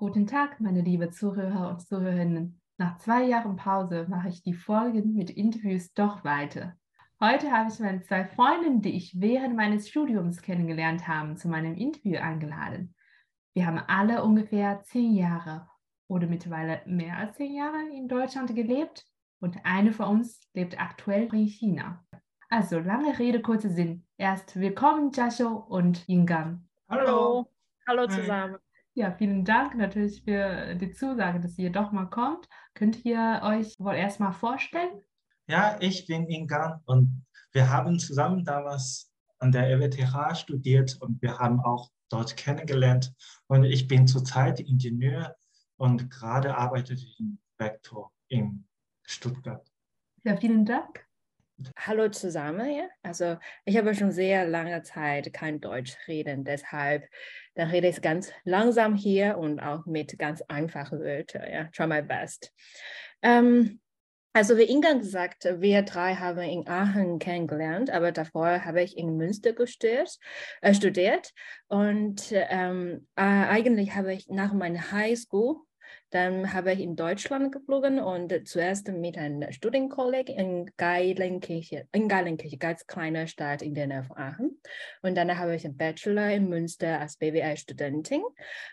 Guten Tag, meine liebe Zuhörer und Zuhörerinnen. Nach zwei Jahren Pause mache ich die Folgen mit Interviews doch weiter. Heute habe ich meine zwei Freundinnen, die ich während meines Studiums kennengelernt habe, zu meinem Interview eingeladen. Wir haben alle ungefähr zehn Jahre oder mittlerweile mehr als zehn Jahre in Deutschland gelebt und eine von uns lebt aktuell in China. Also lange Rede, kurzer Sinn. Erst willkommen, Jasho und Ingan. Hallo. Hallo zusammen. Ja, vielen Dank natürlich für die Zusage, dass ihr doch mal kommt. Könnt ihr euch wohl erstmal vorstellen? Ja, ich bin Ingan und wir haben zusammen damals an der EWTH studiert und wir haben auch dort kennengelernt. Und ich bin zurzeit Ingenieur und gerade arbeite ich in Vector in Stuttgart. Ja, vielen Dank. Hallo zusammen. Ja? Also ich habe schon sehr lange Zeit kein Deutsch reden, deshalb dann rede ich ganz langsam hier und auch mit ganz einfachen Wörtern. Ja? Try my best. Ähm, also wie Inga gesagt, wir drei haben in Aachen kennengelernt, aber davor habe ich in Münster gestudiert, äh, studiert und ähm, äh, eigentlich habe ich nach meiner Highschool dann habe ich in Deutschland geflogen und zuerst mit einem Studienkolleg in Geilenkirche, in Geilenkirche, ganz kleine Stadt in der Nähe von Aachen. Und danach habe ich einen Bachelor in Münster als BWL-Studentin.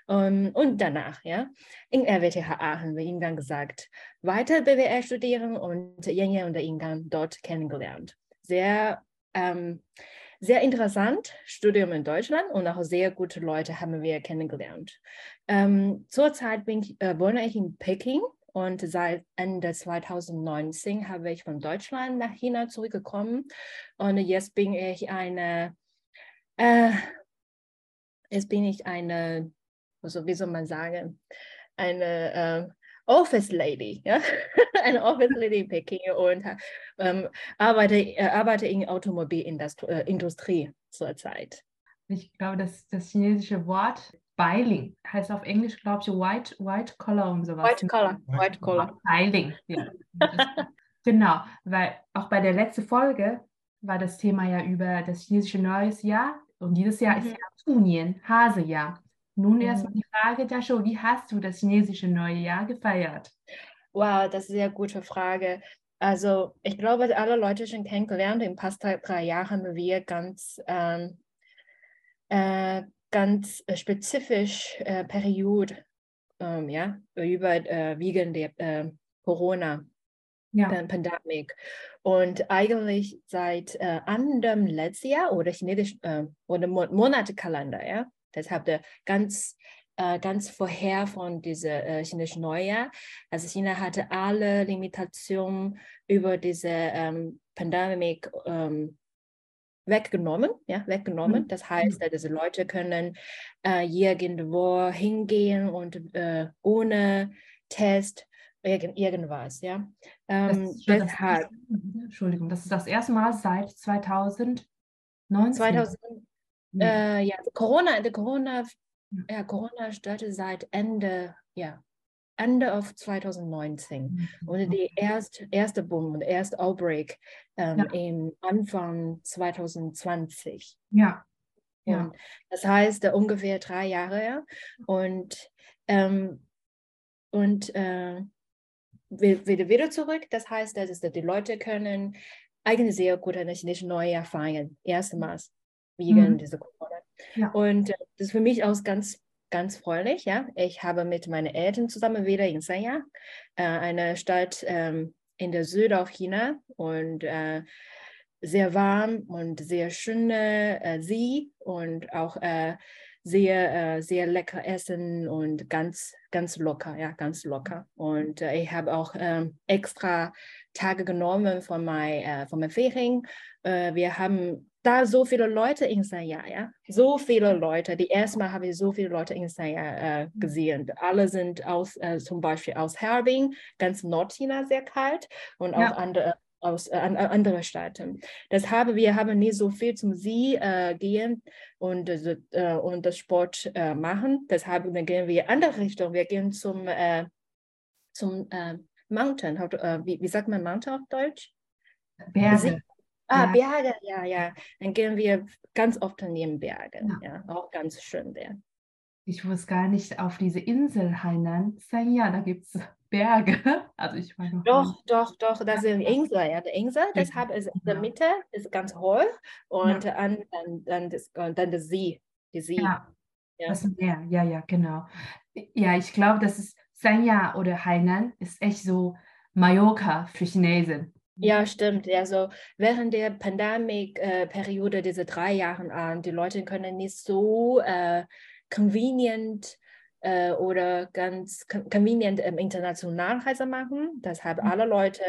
Um, ähm, und danach, ja, in RWTH Aachen, wie Ihnen gesagt, weiter BWL studieren und Jenje und Ingang dort kennengelernt. Sehr ähm, sehr interessant, Studium in Deutschland und auch sehr gute Leute haben wir kennengelernt. Ähm, zurzeit bin ich, äh, wohne ich in Peking und seit Ende 2019 habe ich von Deutschland nach China zurückgekommen und jetzt bin ich eine, äh, jetzt bin ich eine, also wie soll man sagen, eine äh, Office Lady, ja, eine Office Lady in Peking und ähm, arbeite, äh, arbeite in Automobilindustrie äh, zurzeit. Ich glaube, das, das chinesische Wort Beiling heißt auf Englisch, glaube ich, White, White Collar und sowas. White Collar, White Collar. Beiling, ja. genau, weil auch bei der letzten Folge war das Thema ja über das chinesische Neues Jahr und dieses Jahr mhm. ist ja Tunien, Hasejahr. Nun erstmal die Frage, Dasho, wie hast du das chinesische neue Jahr gefeiert? Wow, das ist eine sehr gute Frage. Also ich glaube, alle Leute schon kennengelernt. In fast drei Jahren haben wir ganz, ähm, äh, ganz spezifisch äh, Periode ähm, ja, über äh, wegen der äh, Corona. Ja. Pandemie. Und eigentlich seit äh, anderem letzten Jahr oder chinesisch äh, oder Mon Monatekalender, ja, Deshalb der ganz, äh, ganz vorher von diesem äh, chinesischen Neujahr. Also China hatte alle Limitationen über diese ähm, Pandemie ähm, weggenommen, ja, weggenommen. Mhm. Das heißt, mhm. diese Leute können äh, irgendwo hingehen und äh, ohne Test irgend, irgendwas, ja. Ähm, das deshalb. Das, Entschuldigung, das ist das erste Mal seit 2019. 2000, äh, ja, Corona, der Corona, ja, Corona startete seit Ende, ja, Ende of 2019 mhm. und die erste, erste Boom und erste Outbreak ähm, ja. im Anfang 2020. Ja. ja. das heißt äh, ungefähr drei Jahre und ähm, und äh, wieder, wieder zurück. Das heißt, dass die Leute können eigentlich sehr gut ein chinesisches Neujahr feiern, erstmals wegen mhm. dieser Corona. Ja. Und äh, das ist für mich auch ganz, ganz freundlich. Ja? Ich habe mit meinen Eltern zusammen wieder in Sanya, äh, eine Stadt ähm, in der Süd China und äh, sehr warm und sehr schöne äh, See und auch äh, sehr, äh, sehr lecker essen und ganz, ganz locker, ja, ganz locker. Und ich habe auch ähm, extra Tage genommen von, mein, äh, von meinen Ferien. Wir haben da so viele Leute in Sanya, ja, so viele Leute. Die erste Mal habe ich so viele Leute in Sanya äh, gesehen. Alle sind aus, äh, zum Beispiel aus Harbin, ganz Nordchina sehr kalt und ja. auch andere aus äh, andere Staaten. Deshalb wir haben nicht so viel zum See äh, gehen und, äh, und das Sport äh, machen. Deshalb gehen wir in andere Richtung. Wir gehen zum, äh, zum äh, Mountain. wie, wie sagt man Mountain auf Deutsch? Berge. Ah, ja. Berge, ja, ja. Dann gehen wir ganz oft neben Bergen. Ja. ja. auch ganz schön der. Ich wusste gar nicht, auf diese Insel Hainan, Sanya, da gibt es Berge. Also ich war Doch, doch, doch, das ist eine Insel, ja, die Insel, Ja. deshalb ist in der Ja. Mitte ist ganz hoch und dann, dann, dann, das, dann der See, die See. Ja, Ja. das Meer, ja, ja, genau. Ja, ich glaube, das ist Sanya oder Hainan ist echt so Mallorca für Chinesen. Ja, stimmt. Ja, so während der Pandemie-Periode, diese drei Jahre an, die Leute können nicht so äh, convenient äh, oder ganz con- convenient ähm, international Reise machen. Deshalb Mhm. alle Leute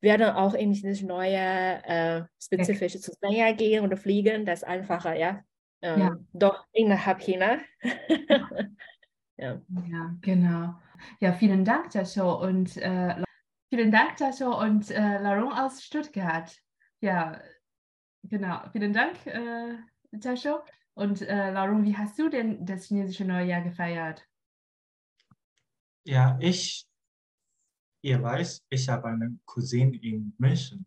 werden auch in dieses neue äh, spezifische zu China gehen oder fliegen. Das ist einfacher, ja. Ähm, Ja. Doch innerhalb China. ja. Ja, genau. Ja, vielen Dank, Jascho und äh, vielen Dank, Jascho und äh, Larong aus Stuttgart. Ja, genau. Vielen Dank, äh, Jascho. Und äh, Larong, wie hast du denn das chinesische Neujahr gefeiert? Ja, ich, ihr weiß, ich habe eine Cousine in München.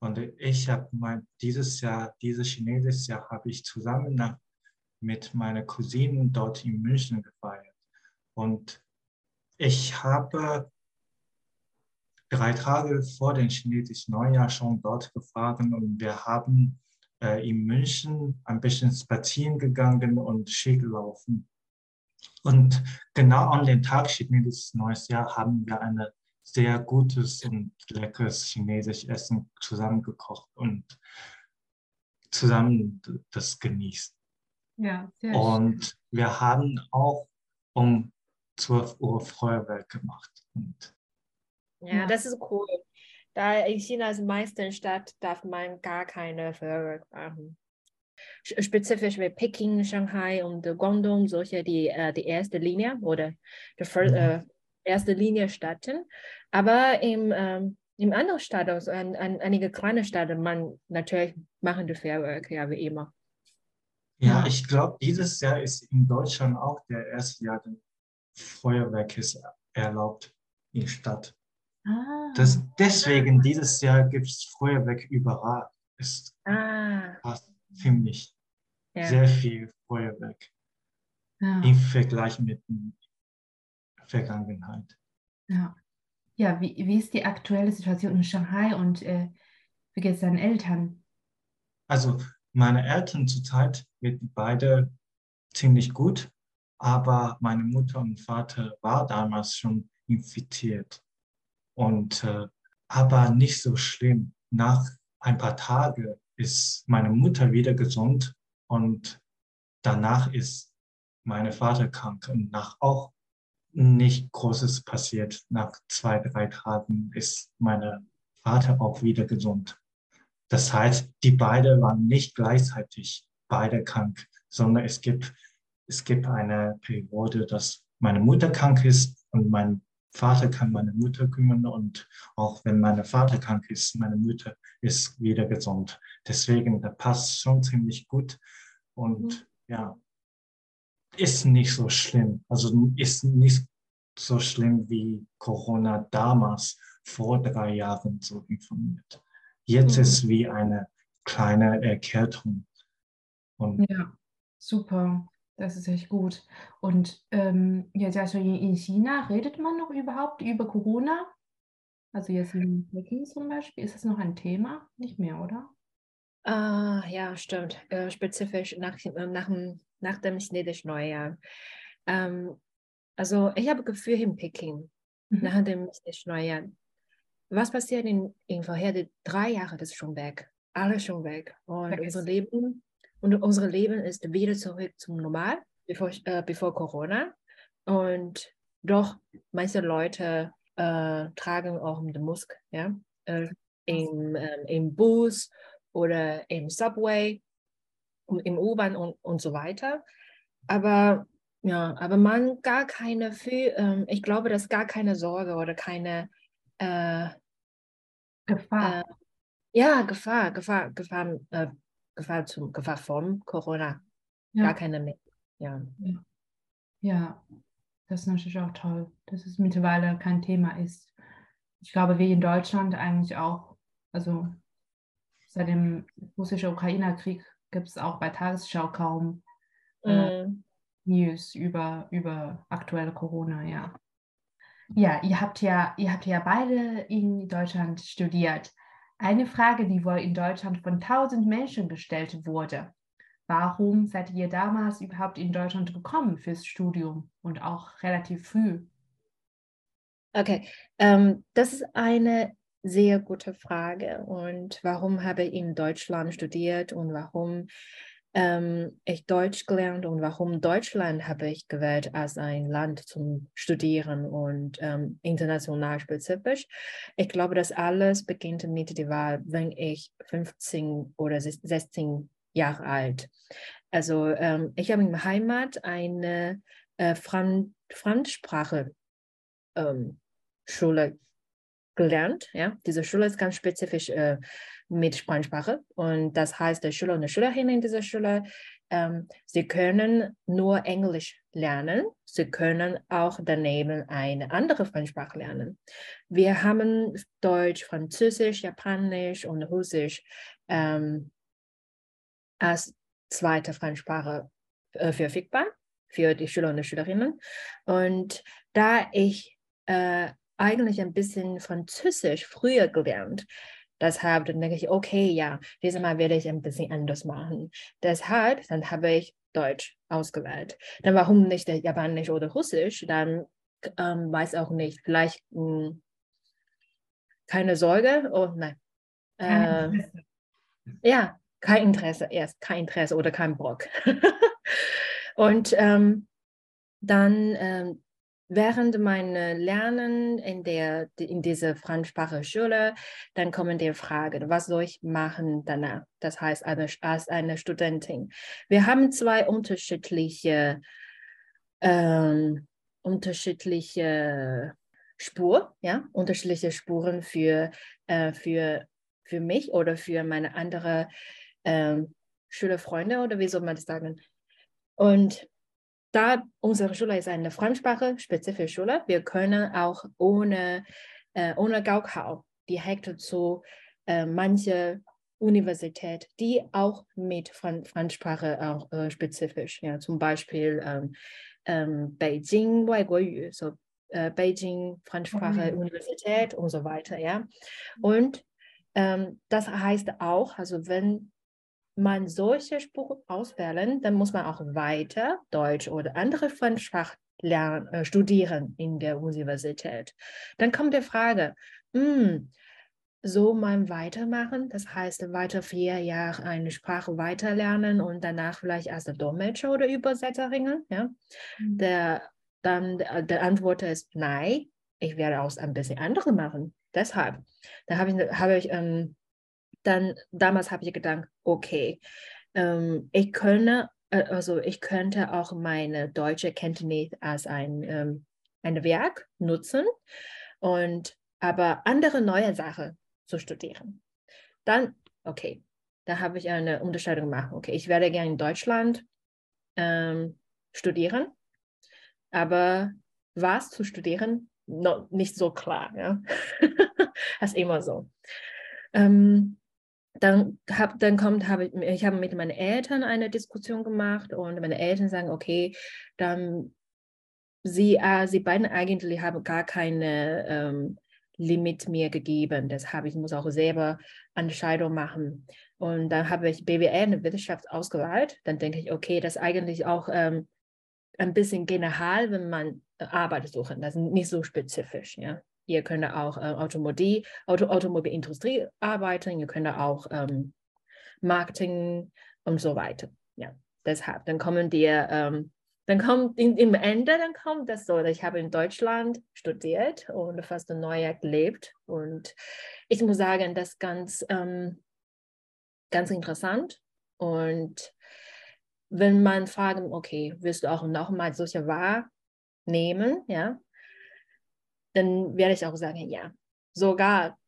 Und ich habe mein, dieses Jahr, dieses chinesische Jahr habe ich zusammen nach, mit meiner Cousine dort in München gefeiert. Und ich habe drei Tage vor dem chinesischen Neujahr schon dort gefahren und wir haben äh, in München ein bisschen spazieren gegangen und Ski gelaufen. Und genau an den Tag chinesisches Neues Jahr haben wir ein sehr gutes und leckeres chinesisches Essen zusammengekocht und zusammen das genießt. Ja, sehr Und wir haben auch um 12 Uhr Feuerwerk gemacht. Und Ja, Ja. das ist cool. Da in Chinas meisten Stadt darf man gar keine Feuerwerk machen. Sch- Spezifisch wie Peking, Shanghai und Guangdong, solche die, äh, die erste Linie oder die fir- Mhm. äh, erste Linie Städten. Aber im, ähm, im anderen Stadt, also an, an einige kleine Städte, man natürlich machen die Feuerwerk, ja, wie immer. ja, ich glaube, dieses Jahr ist in Deutschland auch der erste Jahr, der Feuerwerk ist erlaubt in der Stadt. Ah, Das, deswegen dieses Jahr gibt es Feuerwerk überall. Es Ah, passt ziemlich ja. sehr viel Feuerwerk ja, im Vergleich mit der Vergangenheit. ja. Ja, wie, wie ist die aktuelle Situation in Shanghai und äh, wie geht es deinen Eltern? Also meine Eltern zurzeit geht beide ziemlich gut, aber meine Mutter und Vater war damals schon infiziert und äh, aber nicht so schlimm. Nach ein paar Tagen ist meine Mutter wieder gesund und danach ist mein Vater krank und nach auch nicht Großes passiert. Nach zwei, drei Tagen ist mein Vater auch wieder gesund. Das heißt, die beiden waren nicht gleichzeitig beide krank, sondern es gibt, es gibt eine Periode, dass meine Mutter krank ist und mein Vater kann meine Mutter kümmern und auch wenn mein Vater krank ist, meine Mutter ist wieder gesund. Deswegen, das passt schon ziemlich gut und ja, ist nicht so schlimm. Also ist nicht so schlimm wie Corona damals vor drei Jahren so informiert. Jetzt Mhm. ist wie eine kleine Erkältung. Und Ja, super. Das ist echt gut. Und ähm, jetzt also in in China, redet man noch überhaupt über Corona? Also jetzt in Peking zum Beispiel, ist das noch ein Thema? Nicht mehr, oder? Ah, ja, stimmt. Äh, spezifisch nach, äh, nach, dem, nach dem chinesischen Neujahr. Ähm, also ich habe Gefühl in Peking, Mhm. nach dem chinesischen Neujahr. Was passiert in, in vorher die drei Jahre, das ist schon weg. Alles schon weg. Und unser. Leben, und unser Leben ist wieder zurück zum Normal, bevor, äh, bevor Corona. Und doch, manche Leute äh, tragen auch die Maske, ja, äh, im, ähm, im Bus oder im Subway, im U-Bahn und, und so weiter. Aber ja, aber man gar keine, viel, ähm, ich glaube, dass gar keine Sorge oder keine äh, Gefahr. ja, Gefahr, Gefahr, Gefahr, äh, Gefahr zum Gefahr von Corona. Ja. Gar keine mehr. Ja. Ja, das ist natürlich auch toll, dass es mittlerweile kein Thema ist. Ich glaube, wie in Deutschland eigentlich auch, also seit dem russisch-Ukrainer-Krieg gibt es auch bei Tagesschau kaum äh, Mm, News über, über aktuelle Corona, ja. Ja, ihr habt ja, ihr habt ja beide in Deutschland studiert. Eine Frage, die wohl in Deutschland von tausend Menschen gestellt wurde. Warum seid ihr damals überhaupt in Deutschland gekommen fürs Studium und auch relativ früh? Okay, ähm, das ist eine sehr gute Frage. Und warum habe ich in Deutschland studiert und warum ähm, ich Deutsch gelernt und warum Deutschland habe ich gewählt als ein Land zum Studieren und ähm, international spezifisch. Ich glaube, das alles beginnt mit der Wahl, wenn ich 15 oder 16 Jahre alt. Also ähm, ich habe in der Heimat eine äh, Fremdsprache ähm, Schule gelernt. Ja? Diese Schule ist ganz spezifisch äh, mit Sprache und das heißt, der Schüler und die Schülerinnen in dieser Schule, ähm, sie können nur Englisch lernen, sie können auch daneben eine andere Fremdsprache lernen. Wir haben Deutsch, Französisch, Japanisch und Russisch ähm, als zweite Fremdsprache äh, verfügbar für die Schüler und die Schülerinnen. Und da ich äh, eigentlich ein bisschen Französisch früher gelernt. Deshalb dann denke ich, okay, ja, dieses Mal werde ich ein bisschen anders machen. Deshalb, dann habe ich Deutsch ausgewählt. Dann warum nicht Japanisch oder Russisch? Dann ähm, weiß auch nicht. Vielleicht mh, hm, keine Sorge. Oh nein. Äh, ja, kein Interesse. Erst kein Interesse oder kein Bock. Und ähm, dann ähm, während meines Lernen in, der, in dieser Fremdsprache-Schule, dann kommen die Fragen, was soll ich machen danach? Das heißt, als eine Studentin. Wir haben zwei unterschiedliche, ähm, unterschiedliche Spuren, ja, unterschiedliche Spuren für, äh, für, für mich oder für meine anderen ähm, Schülerfreunde oder wie soll man das sagen? Und da unsere Schule ist eine fremdsprache-spezifische Schule, wir können auch ohne, äh, ohne Gaukau direkt zu äh, manche Universität, die auch mit Fran Fremdsprache auch, äh, spezifisch, ja, zum Beispiel ähm, ähm, Beijing Weigoyu, so äh, Beijing Fremdsprache mhm. Universität und so weiter, ja. Und ähm, das heißt auch, also wenn man solche Sprachen auswählen, dann muss man auch weiter Deutsch oder andere Fremdsprachen lernen, äh, studieren in der Universität. Dann kommt die Frage, mh, hm, so man weitermachen, das heißt weiter vier Jahre eine Sprache weiterlernen und danach vielleicht als Dolmetscher oder Übersetzerin. Ja? Mhm. Der, dann äh, der Antwort ist nein, ich werde auch ein bisschen andere machen. Deshalb, da habe ich, hab ich ähm, dann damals habe ich gedacht, okay, ähm, ich könnte, äh, also ich könnte auch meine deutsche Kenntnis als ein, ähm, ein Werk nutzen und aber andere neue Sachen zu studieren. Dann, okay, da habe ich eine Unterscheidung gemacht. Okay, ich werde gerne in Deutschland ähm, studieren, aber was zu studieren, noch nicht so klar. Ja? das ist immer so. Ähm, dann, hab, dann kommt, habe ich, ich habe mit meinen Eltern eine Diskussion gemacht und meine Eltern sagen, okay, dann sie, äh, sie beiden eigentlich haben gar keine ähm, Limit mir gegeben. Deshalb ich muss auch selber Entscheidungen machen. Und dann habe ich BWL eine Wissenschaft ausgewählt. Dann denke ich, okay, das ist eigentlich auch ähm, ein bisschen general, wenn man Arbeit suchen. Das ist nicht so spezifisch, ja. Ihr könnt auch äh, Automobil, Auto, Automobilindustrie arbeiten, ihr könnt auch ähm, Marketing und so weiter. Ja, deshalb, dann kommen die, ähm, dann kommt in, im Ende, dann kommt das so, ich habe in Deutschland studiert und fast ein Neujahr gelebt und ich muss sagen, das ist ganz, ähm, ganz interessant und wenn man fragen, okay, wirst du auch nochmal solche wahrnehmen, ja, dann werde ich auch sagen, ja, sogar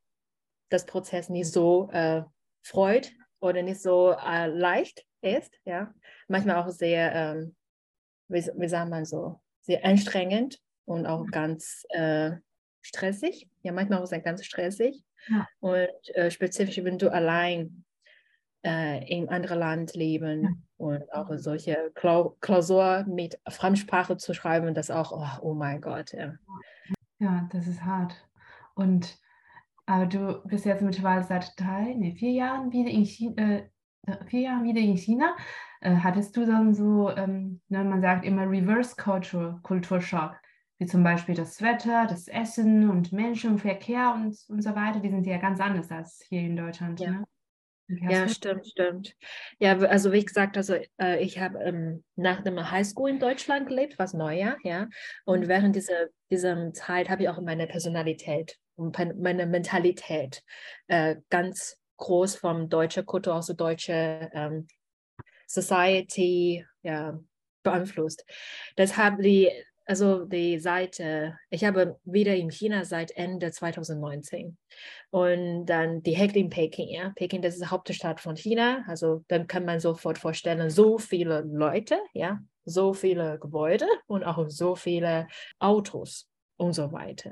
das Prozess nicht so äh, freut oder nicht so äh, leicht ist, ja, manchmal auch sehr, ähm, wie, wie sagt man so, sehr anstrengend und auch ganz äh, stressig, ja, manchmal auch sehr ganz stressig ja. und äh, spezifisch, wenn du allein äh, in einem anderen Land leben, Und auch solche Klausur mit Fremdsprache zu schreiben, das auch, oh, oh mein Gott. Ja. Ja, das ist hart. Und aber du bist jetzt mittlerweile seit drei, nee, vier Jahren wieder in China, äh, vier Jahren wieder in China. Äh, hattest du dann so, ähm, ne, man sagt immer Reverse Culture, Kulturschock, wie zum Beispiel das Wetter, das Essen und Menschen, Verkehr und, und so weiter, die sind ja ganz anders als hier in Deutschland. Ja. Ne? Ja, stimmt, stimmt. Ja, also wie gesagt, also äh, ich habe ähm, nach dem Highschool in Deutschland gelebt, was Neujahr, ja. Und mhm. während dieser, dieser Zeit habe ich auch meine Personalität und meine Mentalität äh, ganz groß vom deutschen Kultur, also deutsche ähm, Society ja, beeinflusst. Deshalb die also die Seite, ich habe wieder in China seit Ende 2019 und dann direkt in Peking, ja, Peking, das ist die Hauptstadt von China, also dann kann man sofort vorstellen, so viele Leute, ja, so viele Gebäude und auch so viele Autos und so weiter.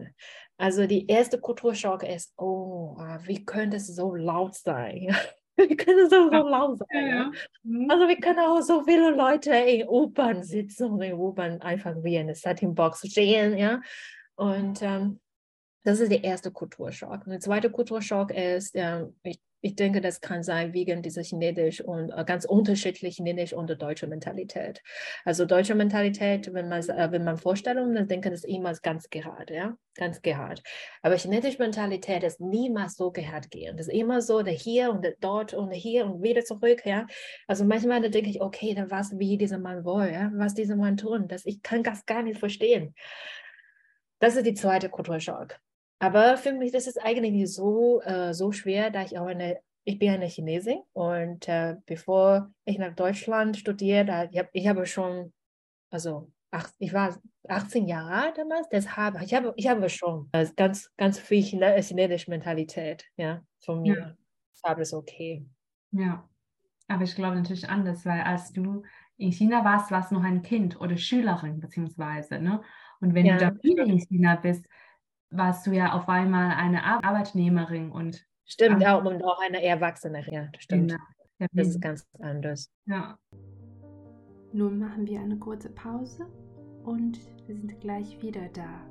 Also die erste Kulturschock ist, oh, wie könnte es so laut sein? Wir können so, so laut sein. Ja, ja. Mhm. Also wir können auch so viele Leute in U-Bahn sitzen und in U-Bahn einfach wie eine Settingbox stehen, ja. Und ähm, das ist der erste Kulturschock. Und der zweite Kulturschock ist, ähm, ich ich denke, das kann sein wegen dieser chinesisch und äh, ganz unterschiedlich chinesisch und deutsche Mentalität. Also deutsche Mentalität, wenn man, äh, wenn man Vorstellungen, dann denken das immer ganz gerade, ja, ganz gerade. Aber chinesische Mentalität ist niemals so gerade gehen. Das ist immer so, der hier und der dort und hier und wieder zurück, ja. Also manchmal da denke ich, okay, dann was wie dieser Mann will, ja, was dieser Mann tun, das ich kann das gar nicht verstehen. Das ist die zweite Kulturschock. Aber für mich das ist eigentlich nicht so, äh, so schwer, da ich auch eine, ich bin eine Chinesin und äh, bevor ich nach Deutschland studierte, ich, hab, ich habe schon, also ach, ich war 18 Jahre alt damals, deshalb, ich habe, ich habe schon äh, ganz, ganz viel chinesische Mentalität, ja, von mir. Ja. Deshalb ist okay. Ja, aber ich glaube natürlich anders, weil als du in China warst, warst du noch ein Kind oder Schülerin beziehungsweise, ne? Und wenn ja, du da wieder in China bist, warst du ja auf einmal eine Arbeitnehmerin und Stimmt, auch, und auch eine Erwachsene, ja, stimmt. Genau. Ja, das ist ganz anders. Ja. Nun machen wir eine kurze Pause und wir sind gleich wieder da.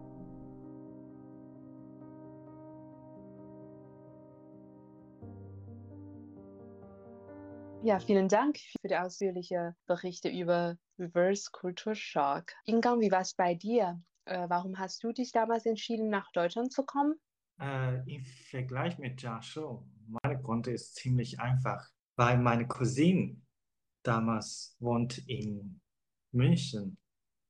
Ja, vielen Dank für die ausführlichen Berichte über Reverse Culture Shock. Ingang, wie war es bei dir? Äh, warum hast du dich damals entschieden, nach Deutschland zu kommen? Äh, Im Vergleich mit Jiangsu, mein Grund ist ziemlich einfach, weil meine Cousine damals wohnt in München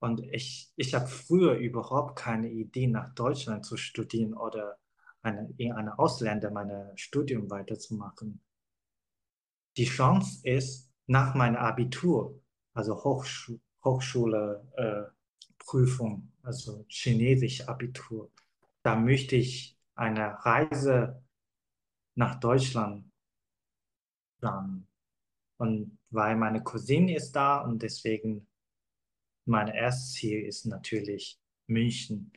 und ich, ich habe früher überhaupt keine Idee, nach Deutschland zu studieren oder eine, in einem Ausländer mein Studium weiterzumachen. Die Chance ist, nach meinem Abitur, also Hochschu Hochschule, äh, Prüfung, also Chinesisch Abitur. Da möchte ich eine Reise nach Deutschland planen. Und weil meine Cousine ist da und deswegen mein erstes Ziel ist natürlich München.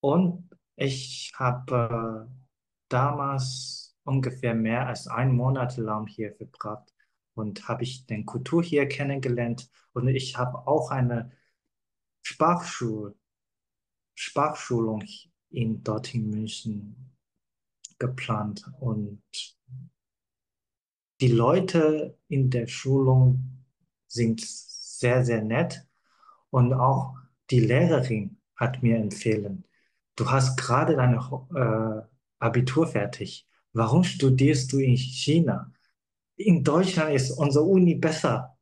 Und ich habe äh, damals ungefähr mehr als einen Monat lang hier verbracht und habe ich den Kultur hier kennengelernt und ich habe auch eine Sprachschul Sprachschulung in dort in München geplant und die Leute in der Schulung sind sehr, sehr nett und auch die Lehrerin hat mir empfehlen, du hast gerade dein äh, Abitur fertig. Warum studierst du in China? In Deutschland ist unsere Uni besser.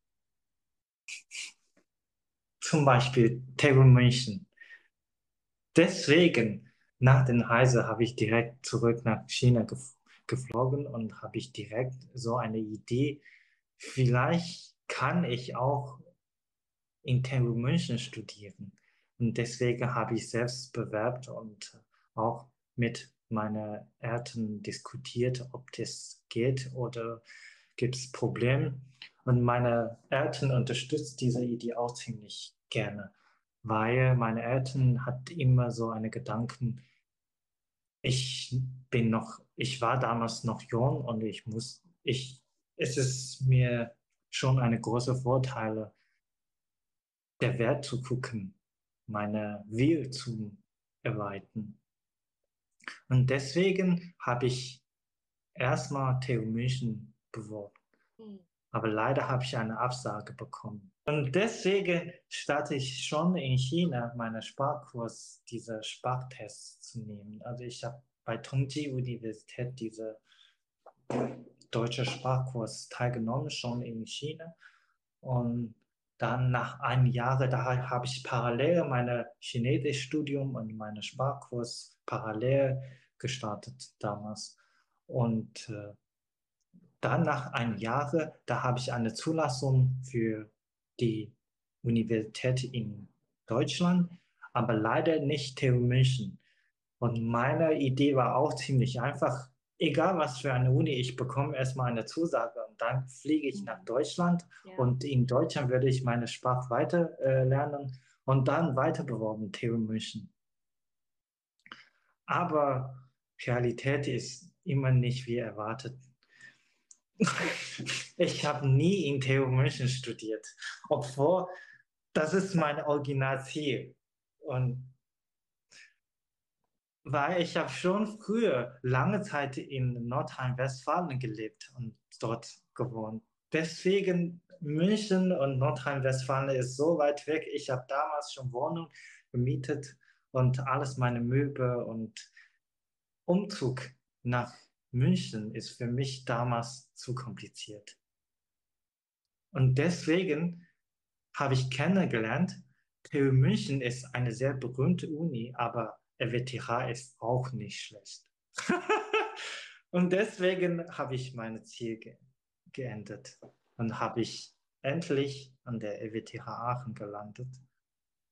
Zum Beispiel TU München. Deswegen, nach der Reise habe ich direkt zurück nach China geflogen und habe ich direkt so eine Idee, vielleicht kann ich auch in TU München studieren. Und deswegen habe ich selbst bewerbt und auch mit meinen Eltern diskutiert, ob das geht oder gibt es Probleme. Und meine Eltern unterstützen diese Idee auch ziemlich gerne, weil meine Eltern hat immer so eine Gedanken, ich bin noch, ich war damals noch jung und ich muss, ich es ist mir schon eine große Vorteil, der Wert zu gucken, meine Will zu erweitern. Und deswegen habe ich erstmal TU München beworben. Mhm. Aber leider habe ich eine Absage bekommen. Und deswegen starte ich schon in China meine Sprachkurs, diese Sprachtests zu nehmen. Also ich habe bei Tongji Universität diese deutsche Sprachkurs teilgenommen, schon in China. Und dann nach einem Jahr, da habe ich parallel meine Chinesisch-Studium und meine Sprachkurs parallel gestartet damals. Und äh, dann nach einem Jahr, da habe ich eine Zulassung für die Universität in Deutschland, aber leider nicht TU München. Und meine Idee war auch ziemlich einfach. Egal was für eine Uni ich bekomme, erstmal eine Zusage und dann fliege ich nach Deutschland ja. und in Deutschland werde ich meine Sprache weiter äh, lernen und dann weiter beworben, TU München. Aber Realität ist immer nicht wie erwartet. Ich habe nie in TU München studiert, obwohl das ist mein Originalziel. Und weil ich habe schon früher lange Zeit in Nordrhein-Westfalen gelebt und dort gewohnt. Deswegen München und Nordrhein-Westfalen ist so weit weg. Ich habe damals schon Wohnung gemietet und alles meine Möbel und Umzug nach München ist für mich damals zu kompliziert. Und deswegen habe ich kennengelernt, TU München ist eine sehr berühmte Uni, aber RWTH ist auch nicht schlecht. und deswegen habe ich mein Ziel ge geändert und habe ich endlich an der RWTH Aachen gelandet.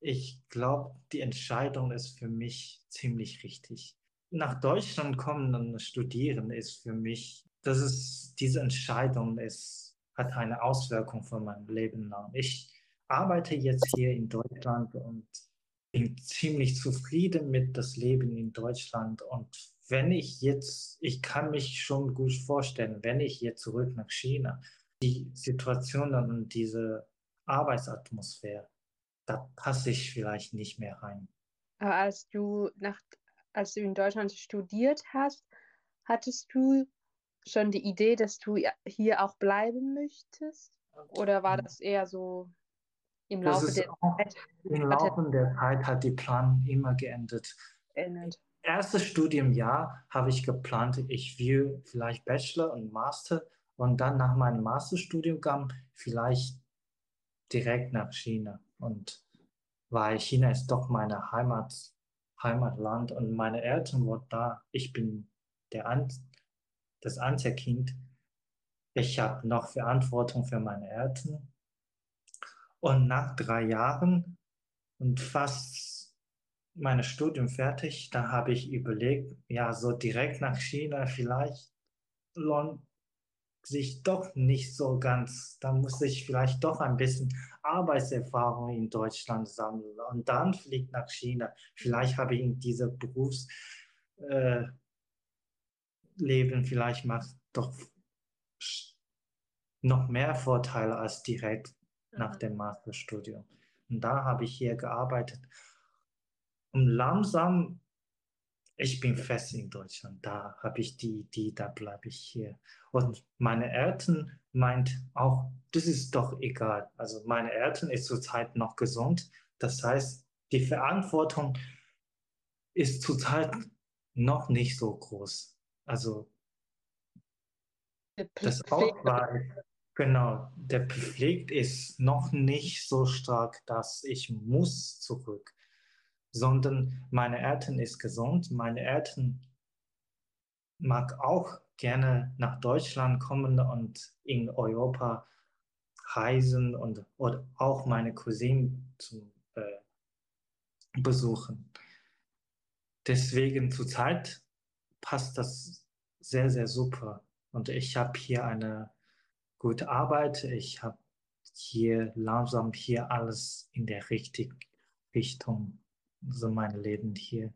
Ich glaube, die Entscheidung ist für mich ziemlich richtig nach Deutschland kommen und studieren ist für mich, das ist, diese Entscheidung ist, hat eine Auswirkung für mein Leben lang. Ich arbeite jetzt hier in Deutschland und bin ziemlich zufrieden mit das Leben in Deutschland. Und wenn ich jetzt, ich kann mich schon gut vorstellen, wenn ich jetzt zurück nach China, die Situation und diese Arbeitsatmosphäre, da passe ich vielleicht nicht mehr rein. Aber als du nach als du in Deutschland studiert hast, hattest du schon die Idee, dass du hier auch bleiben möchtest? Oder war das eher so im Laufe der Zeit? Im Laufe der Zeit hat die Plan immer geändert. Ändert. Erstes Studiumjahr habe ich geplant, ich will vielleicht Bachelor und Master und dann nach meinem Masterstudiengang vielleicht direkt nach China. Und weil China ist doch meine Heimat Heimatland und meine Eltern waren da. Ich bin der An das Einzelkind. Ich habe noch Verantwortung für meine Eltern. Und nach drei Jahren und fast mein Studium fertig, da habe ich überlegt, ja, so direkt nach China vielleicht lohnt sich doch nicht so ganz. Da muss ich vielleicht doch ein bisschen Arbeitserfahrung in Deutschland sammeln und dann fliegt nach China. Vielleicht habe ich in diesem Berufsleben, äh, vielleicht macht doch noch mehr Vorteile als direkt nach dem Masterstudium. Und da habe ich hier gearbeitet. Und langsam ich bin fest in Deutschland, da habe ich die Idee, da bleibe ich hier. Und meine Eltern meint auch, das ist doch egal. Also meine Eltern ist zurzeit noch gesund. Das heißt, die Verantwortung ist zurzeit noch nicht so groß. Also das Auswahl, genau, der Pflicht ist noch nicht so stark, dass ich muss zurück sondern meine Eltern ist gesund. Meine Eltern mag auch gerne nach Deutschland kommen und in Europa reisen und oder auch meine Cousine zu äh, besuchen. Deswegen zurzeit passt das sehr, sehr super. Und ich habe hier eine gute Arbeit. Ich habe hier langsam hier alles in der richtigen Richtung so mein Leben hier.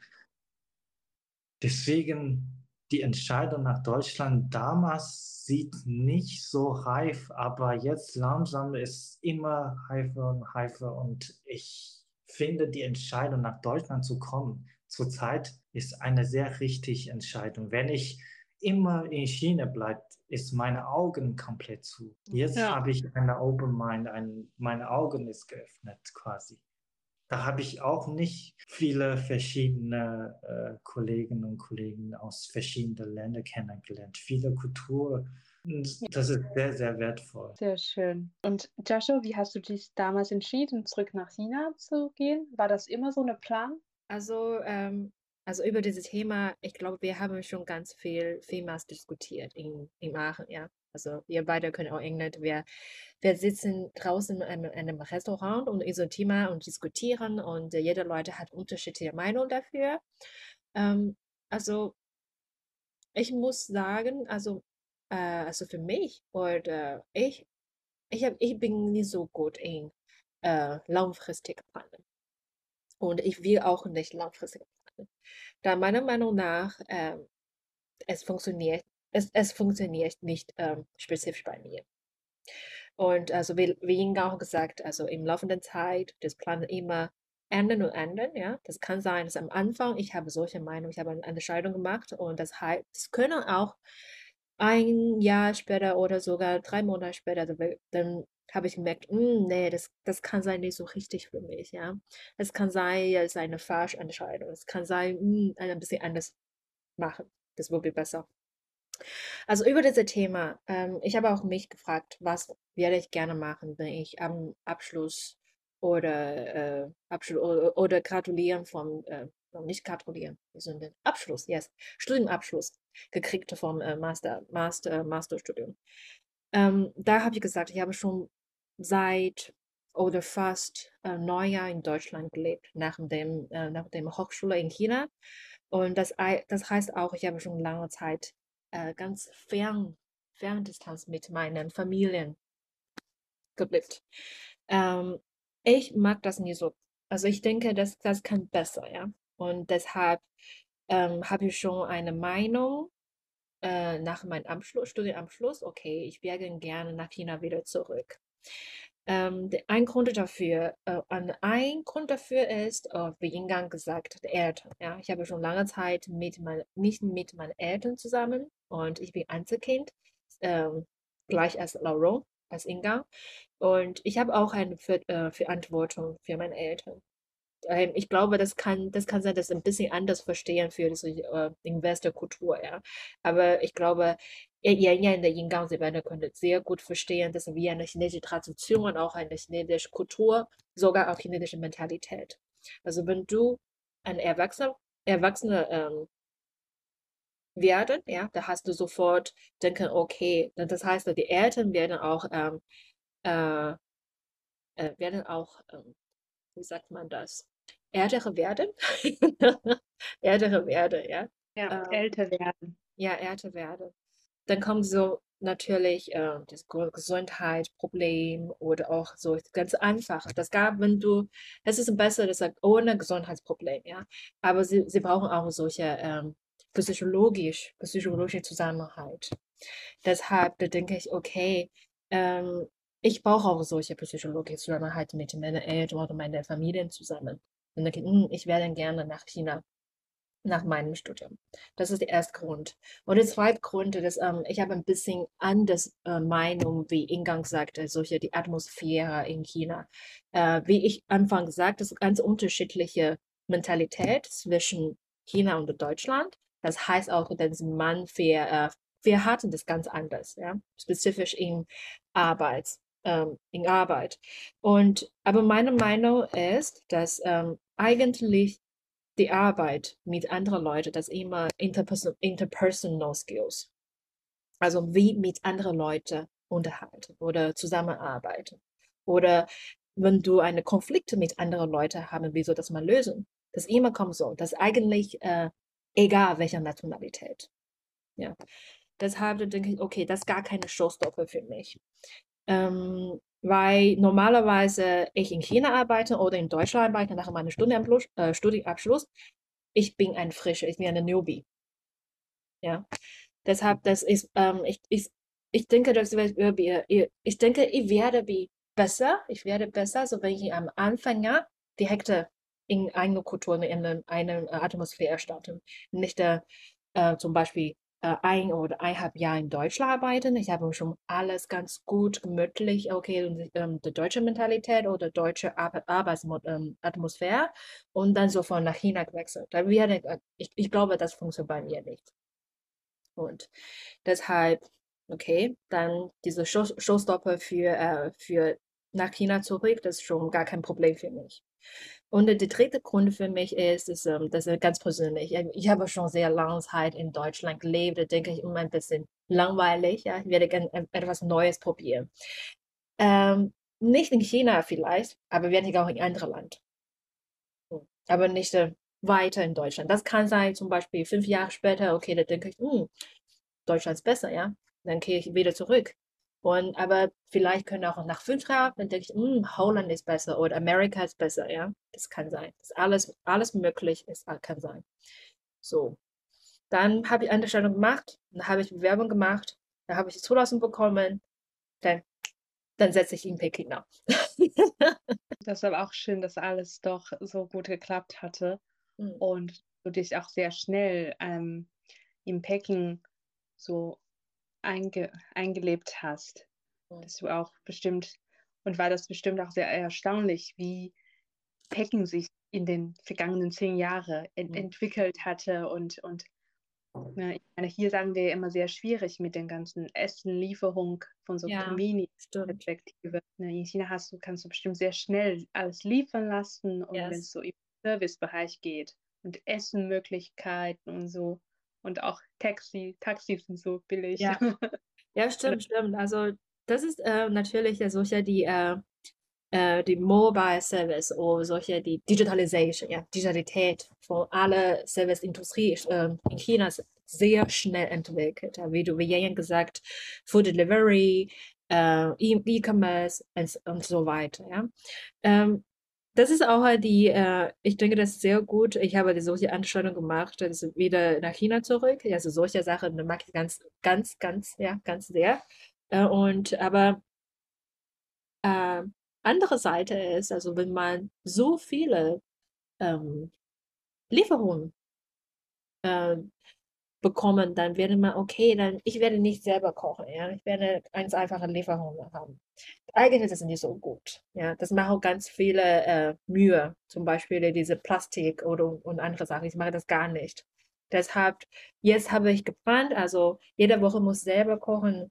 Deswegen die Entscheidung nach Deutschland damals sieht nicht so reif, aber jetzt langsam ist immer reifer und reifer und ich finde die Entscheidung nach Deutschland zu kommen zurzeit ist eine sehr richtige Entscheidung. Wenn ich immer in China bleibe, ist meine Augen komplett zu. Jetzt ja. habe ich eine Open Mind, ein, meine Augen ist geöffnet quasi da habe ich auch nicht viele verschiedene äh, Kolleginnen und Kollegen aus verschiedenen Ländern kennengelernt, viele Kulturen. Das ist sehr, sehr wertvoll. Sehr schön. Und Joshua, wie hast du dich damals entschieden, zurück nach China zu gehen? War das immer so ein Plan? Also, ähm, also über dieses Thema, ich glaube, wir haben schon ganz viel, vielmals diskutiert in, in Aachen, ja. Also wir beide können auch Englisch. Wir, wir sitzen draußen in einem, in einem Restaurant und über Thema und diskutieren und jeder Leute hat unterschiedliche Meinungen dafür. Ähm, also ich muss sagen, also, äh, also für mich oder ich, ich, hab, ich bin nicht so gut in äh, langfristige Planen. Und ich will auch nicht langfristige Planen. Da meiner Meinung nach äh, es funktioniert es, es funktioniert nicht ähm, spezifisch bei mir. Und also wie, wie Ihnen auch gesagt, also im laufenden Zeit, das Plan immer ändern und ändern, ja. Das kann sein, dass am Anfang ich habe solche Meinungen, ich habe eine Entscheidung gemacht und das heißt, es können auch ein Jahr später oder sogar drei Monate später, dann habe ich gemerkt, hm, nee, das, das kann sein nicht so richtig für mich, ja. Es kann sein, es ist eine falsche Entscheidung. Es kann sein, mh, hm, ein bisschen anders machen. Das würde besser. Also über dieses Thema, ähm, ich habe auch mich gefragt, was werde ich gerne machen, wenn ich am Abschluss oder, äh, Abschluss oder, oder gratulieren vom, äh, nicht gratulieren, sondern Abschluss, yes, Studienabschluss gekriegt vom äh, Master, Master, Masterstudium. Ähm, da habe ich gesagt, ich habe schon seit oder fast äh, neun Jahren in Deutschland gelebt, nach dem, äh, nach dem Hochschule in China. Und das, das heißt auch, ich habe schon lange Zeit äh, ganz fern, Ferndistanz mit meinen Familien gelebt. Ähm, ich mag das nie so. Also ich denke, das, das kann besser, ja. Und deshalb ähm, habe ich schon eine Meinung äh, nach meinem Abschluss, Studienabschluss. Okay, ich werde gerne nach China wieder zurück. Ähm, ein Grund dafür, äh, ein Grund dafür ist, äh, wie Ingang gesagt, die Eltern. Ja, ich habe schon lange Zeit mit mein, nicht mit meinen Eltern zusammen und ich bin Einzelkind, ähm, gleich als Laurent, als Ingang. Und ich habe auch eine Ver äh, Verantwortung für meine Eltern. Ähm, ich glaube, das kann, das kann sein, dass ein bisschen anders verstehen für diese äh, Investorkultur, ja. Aber ich glaube, ihr in der Ingang, Sie werden können sehr gut verstehen, dass wir eine chinesische Tradition, auch eine chinesische Kultur, sogar auch chinesische Mentalität. Also wenn du ein Erwachsener, Erwachsener ähm, werden, ja, da hast du sofort denken, okay, das heißt, die Eltern werden auch, ähm, äh, äh, werden auch, ähm, wie sagt man das, ältere werden, ältere werden, ja. Ja, ähm, älter werden. Ja, älter werden. Dann kommt so natürlich äh, das Gesundheitsproblem oder auch so ganz einfach. Das gab, wenn du, es ist besser, das sagt, ohne Gesundheitsproblem, ja. Aber sie, sie brauchen auch solche ähm, physiologisch, psychologische Zusammenhalt. Deshalb denke ich, okay, ähm, ich brauche auch solche psychologische Zusammenhalt mit meinen Eltern oder meinen Familien zusammen. Und denke, hm, ich werde gerne nach China nach meinem Studium. Das ist der erste Grund. Und der zweite Grund ist, ähm, ich habe ein bisschen anders äh, Meinung, wie Ingang sagte, solche die Atmosphäre in China. Äh, wie ich Anfang sagte, es ist ganz unterschiedliche Mentalität zwischen China und Deutschland. Das heißt auch, dass man wir, äh, wir hatten das ganz anders, ja, spezifisch in Arbeit, ähm, in Arbeit. Und aber meine Meinung ist, dass ähm, eigentlich die Arbeit mit anderen Leuten, das immer interperson interpersonal skills, also wie mit anderen Leuten unterhalten oder zusammenarbeiten oder wenn du eine Konflikte mit anderen Leuten haben, wieso das mal lösen? Das immer kommt so, dass eigentlich äh, egal welcher Nationalität. Ja. Deshalb denke ich, okay, das ist gar keine Showstopper für mich. Ähm, weil normalerweise ich in China arbeite oder in Deutschland arbeite nach meinem Studienabschluss, äh, Studienabschluss. Ich bin ein Frischer, ich bin eine Newbie. Ja, deshalb, das ist, ähm, ich, ich, ich denke, dass wir, ich denke, ich werde besser, ich werde besser, so wenn ich am Anfang direkt in eine Kultur, in eine Atmosphäre starte. Nicht äh, zum Beispiel äh, ein oder eineinhalb Jahre in Deutschland arbeiten. Ich habe schon alles ganz gut, gemütlich, okay, ähm, die deutsche Mentalität oder deutsche Ar Arbeitsatmosphäre ähm, und dann sofort nach China gewechselt. Äh, ich, ich glaube, das funktioniert bei mir nicht. Und deshalb, okay, dann diese Show Showstopper für, äh, für nach China zurück, das ist schon gar kein Problem für mich. Und der dritte Grund für mich ist, ist ähm, das ist ganz persönlich. Ich habe schon sehr lange Zeit in Deutschland gelebt, da denke ich immer ein bisschen langweilig. Ja? Ich werde gerne etwas Neues probieren. Ähm, nicht in China vielleicht, aber ich auch in anderen Land. Aber nicht äh, weiter in Deutschland. Das kann sein, zum Beispiel fünf Jahre später, okay, da denke ich, hm, Deutschland ist besser, ja. Dann gehe ich wieder zurück. Und aber vielleicht können auch nach fünf Jahren, dann denke ich, hm, Holland ist besser oder Amerika ist besser, ja. Das kann sein. Das alles, alles möglich ist, kann sein. So. Dann habe ich eine Stellung gemacht, dann habe ich Bewerbung gemacht, dann habe ich die Zulassung bekommen, dann, dann setze ich in Peking nach. das ist aber auch schön, dass alles doch so gut geklappt hatte mhm. und du dich auch sehr schnell ähm, in Peking so einge, eingelebt hast. Mhm. Dass du auch bestimmt, und war das bestimmt auch sehr erstaunlich, wie Peking sich in den vergangenen zehn Jahren ent entwickelt hatte und, und ne, ich meine, hier sagen wir immer sehr schwierig mit den ganzen Essenlieferung von so ja, Convenience-Perspektive. Ne, in China hast du, kannst du bestimmt sehr schnell alles liefern lassen und yes. wenn es so im Servicebereich geht und Essenmöglichkeiten und so und auch Taxi, Taxis sind so billig. Ja, ja stimmt, stimmt. Also das ist äh, natürlich solche, die äh, äh, die Mobile Service oder solche die Digitalisation, ja, Digitalität von aller Serviceindustrie äh, in China sehr schnell entwickelt. Wie du wie Jan gesagt, Food Delivery, äh, E-Commerce und, und so weiter. Ja. Ähm, das ist auch halt die, äh, ich denke, das ist sehr gut. Ich habe solche Anstellung gemacht, ist wieder nach China zurück. Also solche Sachen mag ich ganz, ganz, ganz, ja, ganz sehr. Äh, und aber äh, andere Seite ist, also wenn man so viele ähm, Lieferungen äh, bekommen, dann werde man, okay, dann ich werde nicht selber kochen, ja, ich werde ganz einfache Lieferungen haben. Eigentlich ist es nicht so gut, ja, das macht ganz viele äh, Mühe, zum Beispiel diese Plastik oder und andere Sachen, ich mache das gar nicht. Deshalb, jetzt habe ich geplant, also jede Woche muss selber kochen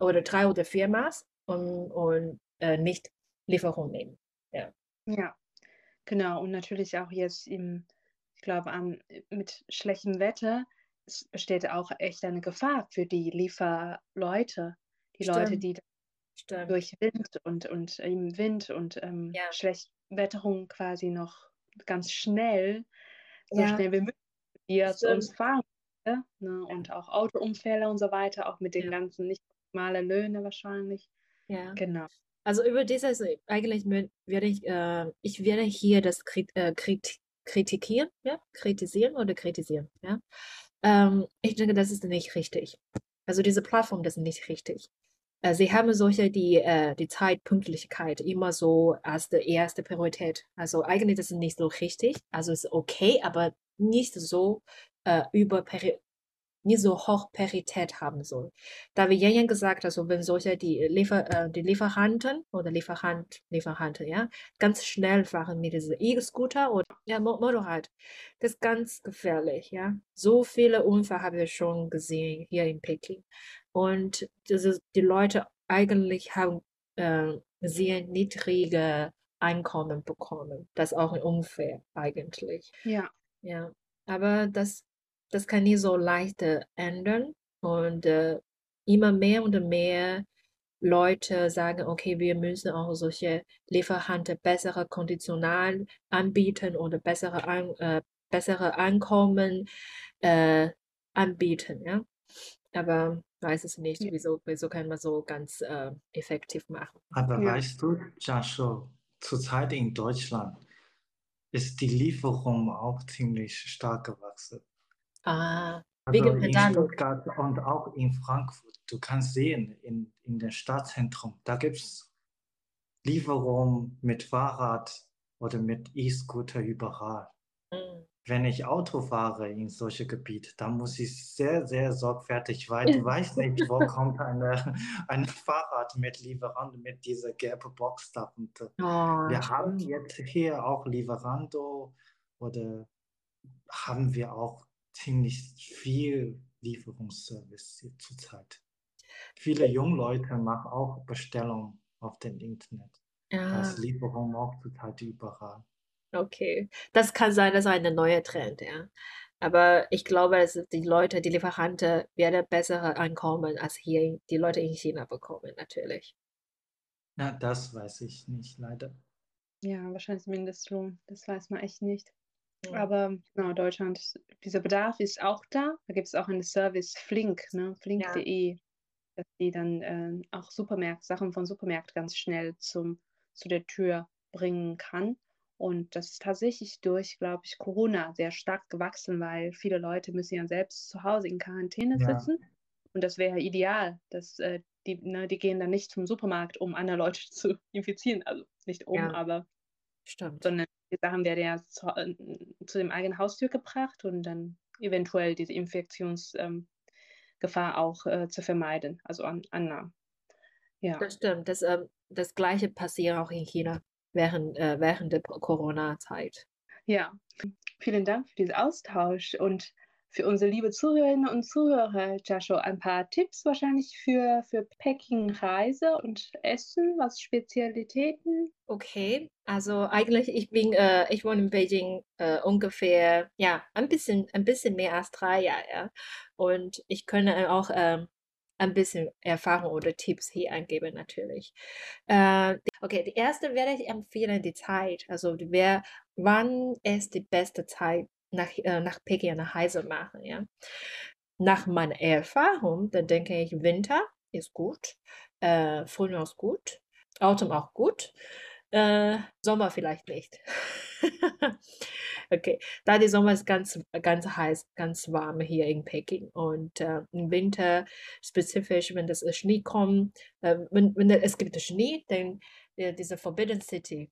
oder drei oder vier Maß und, und äh, nicht Lieferung nehmen, ja. Ja, genau, und natürlich auch jetzt im, ich glaube, am, mit schlechtem Wetter es besteht auch echt eine Gefahr für die Lieferleute, die Stimmt. Leute, die durch Wind und, und im Wind und ähm, ja. Schlechtwetterung quasi noch ganz schnell, so ja. schnell wie möglich hier zu uns fahren. Ne? Ja. Und auch Autounfälle und so weiter, auch mit den ganzen nicht normalen Löhne wahrscheinlich. Ja. Genau. Also über dieses eigentlich werde ich, äh, ich werde hier das Krit, äh, Krit, kritikieren, ja, kritisieren oder kritisieren, ja. Ähm, ich denke, das ist nicht richtig. Also diese Plattform, das ist nicht richtig. Äh, sie haben solche, die, äh, die Zeitpünktlichkeit immer so als die erste Priorität. Also eigentlich das ist nicht so richtig. Also ist okay, aber nicht so äh, über nie so hoch Parität haben soll. Da wie Jan gesagt, also wenn solche die, Liefer, äh, die Lieferanten oder Lieferant, Lieferanten, ja, ganz schnell fahren mit diesem E-Scooter oder ja, Motorrad, das ist ganz gefährlich, ja. So viele Unfälle habe ich schon gesehen hier in Peking. Und das ist, die Leute eigentlich haben äh, sehr niedrige Einkommen bekommen. Das ist auch unfair eigentlich. Ja. Ja. Aber das das kann nicht so leicht ändern. Und äh, immer mehr und mehr Leute sagen, okay, wir müssen auch solche Lieferanten bessere Konditional anbieten oder bessere, An äh, bessere Einkommen äh, anbieten. Ja? Aber weiß es nicht, wieso, wieso kann man so ganz äh, effektiv machen. Aber ja. weißt du, Jascho, zurzeit in Deutschland ist die Lieferung auch ziemlich stark gewachsen. Ah, Also in Stuttgart und auch in Frankfurt. Du kannst sehen, in, in dem Stadtzentrum, da gibt es Lieferungen mit Fahrrad oder mit E-Scooter überall. Mhm. Wenn ich Auto fahre in solche Gebiete, dann muss ich sehr, sehr sorgfältig, weil du weißt nicht, wo kommt eine, ein Fahrrad mit Lieferando, mit dieser gelben Box da. Und, oh, wir stimmt. haben jetzt hier auch Lieferando oder haben wir auch ziemlich viel Lieferungsservice zurzeit. Viele junge Leute machen auch Bestellungen auf dem Internet. Ja. Das Lieferung auch zurzeit überall. Okay, das kann sein, das ist ein neuer Trend, ja. Aber ich glaube, dass die Leute, die Lieferanten werden bessere Einkommen als hier die Leute in China bekommen, natürlich. Ja, das weiß ich nicht, leider. Ja, wahrscheinlich Mindestlohn. Das weiß man echt nicht. Aber genau, Deutschland, dieser Bedarf ist auch da. Da gibt es auch einen Service Flink, ne? flink.de, ja. dass die dann äh, auch Supermärkte, Sachen von Supermärkten ganz schnell zum, zu der Tür bringen kann. Und das ist tatsächlich durch, glaube ich, Corona sehr stark gewachsen, weil viele Leute müssen ja selbst zu Hause in Quarantäne ja. sitzen. Und das wäre ideal, dass äh, die, ne, die gehen dann nicht zum Supermarkt, um andere Leute zu infizieren. Also nicht um, ja. aber Stimmt. sondern die Sachen werden ja zu, dem eigenen Haustür gebracht und dann eventuell diese Infektionsgefahr auch äh, zu vermeiden, also an, Annahmen. Ja. Das stimmt. Das, äh, das Gleiche passiert auch in China während, äh, während der Corona-Zeit. Ja, vielen Dank für diesen Austausch und für unsere liebe Zuhörerinnen und Zuhörer, Jascho, ein paar Tipps wahrscheinlich für, für Peking-Reise und Essen, was Spezialitäten? Okay, also eigentlich ich bin, äh, ich wohne in Beijing äh, ungefähr, ja, ein bisschen, ein bisschen mehr als drei Jahre. Ja. Und ich könnte auch ähm, ein bisschen Erfahrung oder Tipps hier eingeben natürlich. Äh, okay, die erste werde ich empfehlen, die Zeit. Also wer, wann ist die beste Zeit nach, äh, nach Peking eine Reise machen. Ja. Nach meiner Erfahrung, dann denke ich, Winter ist gut, äh, Frühling ist gut, Autumn auch gut, äh, Sommer vielleicht nicht. okay, da die Sommer ist ganz, ganz heiß, ganz warm hier in Peking und äh, im Winter spezifisch, wenn das Schnee kommt, äh, wenn, wenn es gibt Schnee, dann äh, diese Forbidden City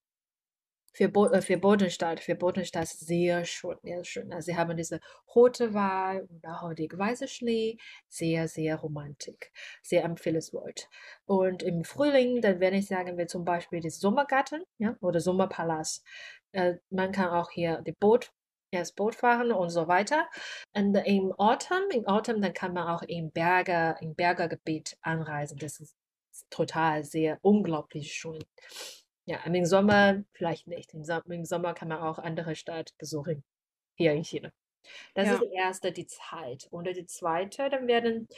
für, Bo äh, für Bodenstadt, für Bodenstadt sehr schön, sehr schön. Also sie haben diese rote Wahl und auch die weiße Schnee, sehr, sehr romantisch, sehr empfehlenswert. Und im Frühling, dann werde ich sagen, wir zum Beispiel die Sommergarten, ja, oder Sommerpalast. Äh, man kann auch hier die Boot erst Boot fahren und so weiter. Und im Autumn, im Autumn, dann kann man auch im Berger, im Bergergebiet anreisen. Das ist total sehr unglaublich schön. Ja, im Sommer vielleicht nicht. Im, Im Sommer kann man auch andere Städte besuchen, hier in China. Das ja. ist die erste, die Zeit. Und die zweite, dann werden,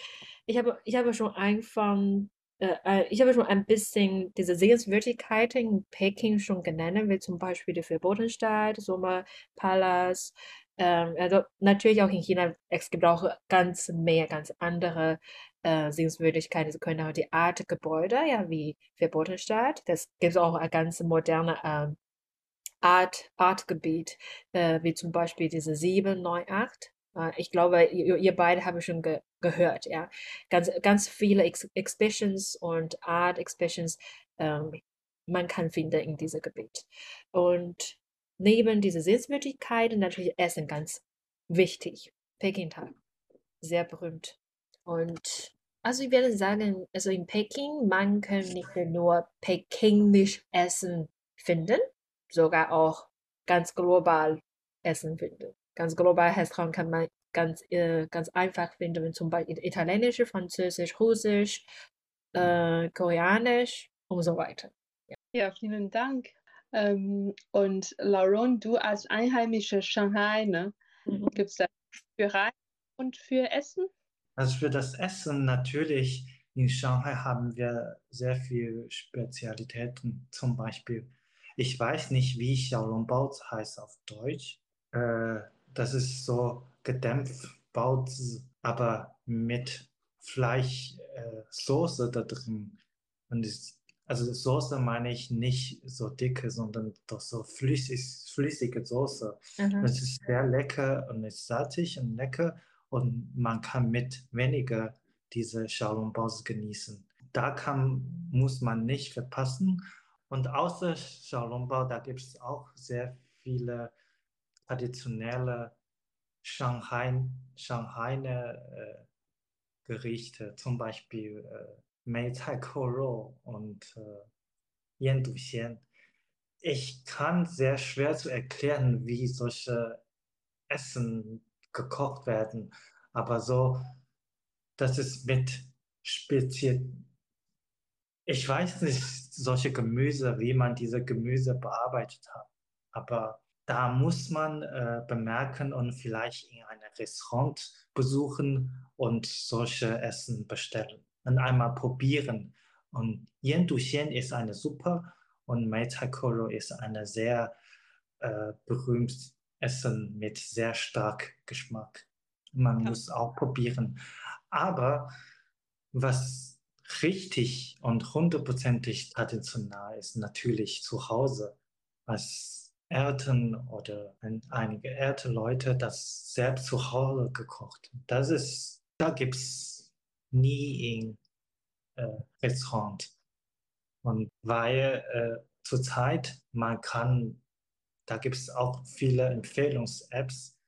ich habe, ich habe schon angefangen, äh, äh, ich habe schon ein bisschen diese Sehenswürdigkeiten in Peking schon genannt, wie zum Beispiel die Verbotenstadt, Sommerpalast, ähm, also natürlich auch in China, es gibt auch ganz mehr, ganz andere äh, Sehenswürdigkeiten. Sie können auch die Art Gebäude, ja, wie Verbotenstadt. Das gibt auch ein ganz moderne ähm, Art, Artgebiet, äh, wie zum Beispiel diese 798. Äh, ich glaube, ihr, ihr beide haben schon ge gehört, ja. Ganz, ganz viele Ex Exhibitions und Art Exhibitions ähm, man kann finden in diesem Gebiet. Und neben dieser Sehenswürdigkeiten natürlich Essen ganz wichtig. Peking-Tag, sehr berühmt. Und also ich würde sagen, also in Peking, man kann nicht nur pekinisch Essen finden, sogar auch ganz global Essen finden. Ganz global Restaurant kann man ganz, äh, ganz einfach finden, zum Beispiel italienisch, französisch, russisch, äh, koreanisch und so weiter. Ja, ja vielen Dank. Ähm, und Lauren, du als einheimische Shanghai, ne, mhm. gibt es da für Reisen und für Essen? Also für das Essen natürlich in Shanghai haben wir sehr viele Spezialitäten. Zum Beispiel, ich weiß nicht, wie Xiaolongbao heißt auf Deutsch. Äh, das ist so gedämpft Baozi, aber mit Fleischsoße äh, da drin. Und ist, also Soße meine ich nicht so dicke, sondern doch so flüssig, flüssige Soße. Mhm. Das ist sehr lecker und ist salzig und lecker und man kann mit weniger diese Xiaolongbaos genießen. Da kann, muss man nicht verpassen. Und außer Xiaolongbao, da gibt es auch sehr viele traditionelle Shanghai, Shanghai äh, Gerichte, zum Beispiel äh, Mei Cai Kou und äh, Du Xian. Ich kann sehr schwer zu erklären, wie solche Essen gekocht werden, aber so, das ist mit speziell. Ich weiß nicht, solche Gemüse, wie man diese Gemüse bearbeitet hat, aber da muss man äh, bemerken und vielleicht in einem Restaurant besuchen und solche Essen bestellen und einmal probieren. Und Yen Du Xian ist eine Suppe und Mei Tai Koro ist eine sehr äh, berühmtes Essen mit sehr stark Geschmack. Man ja. muss auch probieren. Aber was richtig und hundertprozentig traditionell ist, natürlich zu Hause. Was Eltern oder einige ältere Leute das selbst zu Hause gekocht. Das ist, da gibt es nie in äh, Restaurant. Und weil äh, zurzeit man kann, da gibt es auch viele Empfehlungs-Apps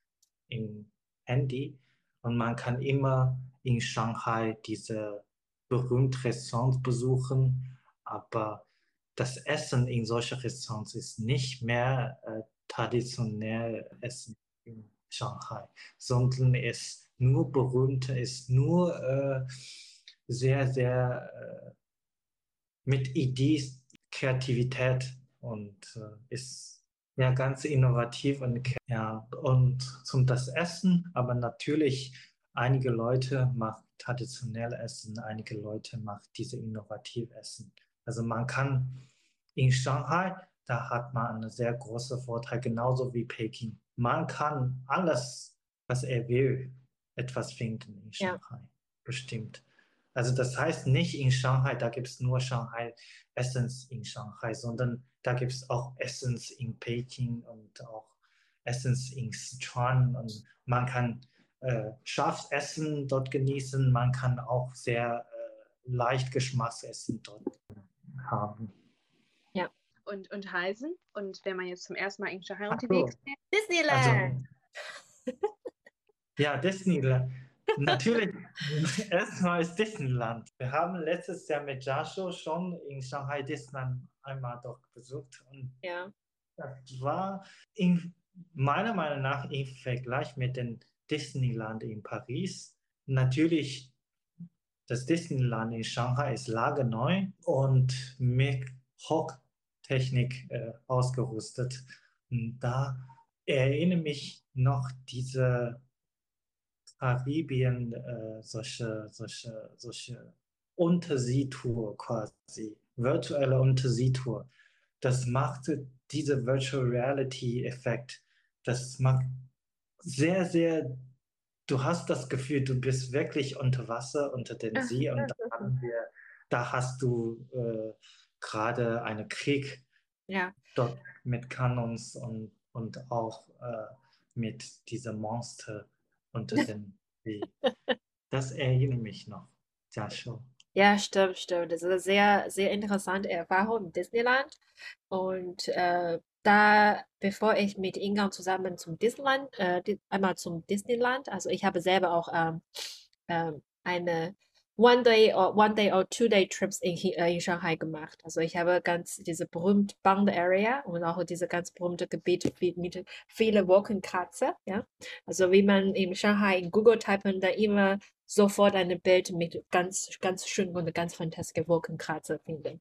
im Handy und man kann immer in Shanghai diese berühmten Restaurants besuchen, aber das Essen in solchen Restaurants ist nicht mehr äh, traditionell Essen in Shanghai, sondern ist nur berühmt, ist nur äh, sehr, sehr äh, mit Ideen, Kreativität und äh, ist ja ganz innovativ und ja und zum das Essen, aber natürlich einige Leute machen traditionell Essen, einige Leute machen diese innovativ Essen. Also man kann in Shanghai, da hat man einen sehr großen Vorteil, genauso wie Peking. Man kann alles, was er will, etwas finden in Shanghai. Ja. Bestimmt. Also das heißt nicht in Shanghai, da gibt es nur Shanghai Essence in Shanghai, sondern da gibt es auch Essence in Peking und auch Essence in Sichuan und man kann äh, scharfes Essen dort genießen, man kann auch sehr äh, leicht Geschmacksessen dort haben. Ja. Und, und heißen. Und wenn man jetzt zum ersten Mal in Shanghai unterwegs ist, Disneyland. Also, ja, Disneyland. Natürlich, erstmal ist Disneyland. Wir haben letztes Jahr mit Jasho schon in Shanghai Disneyland einmal doch besucht. Und ja. das war in, meiner Meinung nach im Vergleich mit dem Disneyland in Paris natürlich das Disneyland in Shanghai ist lageneu und mit Hochtechnik äh, ausgerüstet. Und da erinnere mich noch diese Karibien, äh, solche, solche, solche Unterseetour quasi, virtuelle Unterseetour. Das machte diese Virtual Reality Effekt. Das macht sehr, sehr du hast das Gefühl, du bist wirklich unter Wasser, unter den See und da, haben wir, da hast du äh, gerade einen Krieg ja. dort mit Kanons und, und auch äh, mit diesem Monster unter den See. Das erinnert mich noch. Ja, schon. Ja, stimmt, stimmt. Das ist eine sehr, sehr interessante Erfahrung im Disneyland. Und äh, da, bevor ich mit Inga zusammen zum Disneyland, äh, einmal zum Disneyland, also ich habe selber auch ähm, ähm, eine One Day or One Day or Two Day Trips in, äh, in Shanghai gemacht. Also ich habe ganz diese berühmte Band Area und auch diese ganz berühmte Gebiet mit vielen Wolkenkratzer, ja. Also wie man in Shanghai in Google typen, da immer sofort ein Bild mit ganz, ganz schön und ganz fantastischen Wolkenkratzer finden.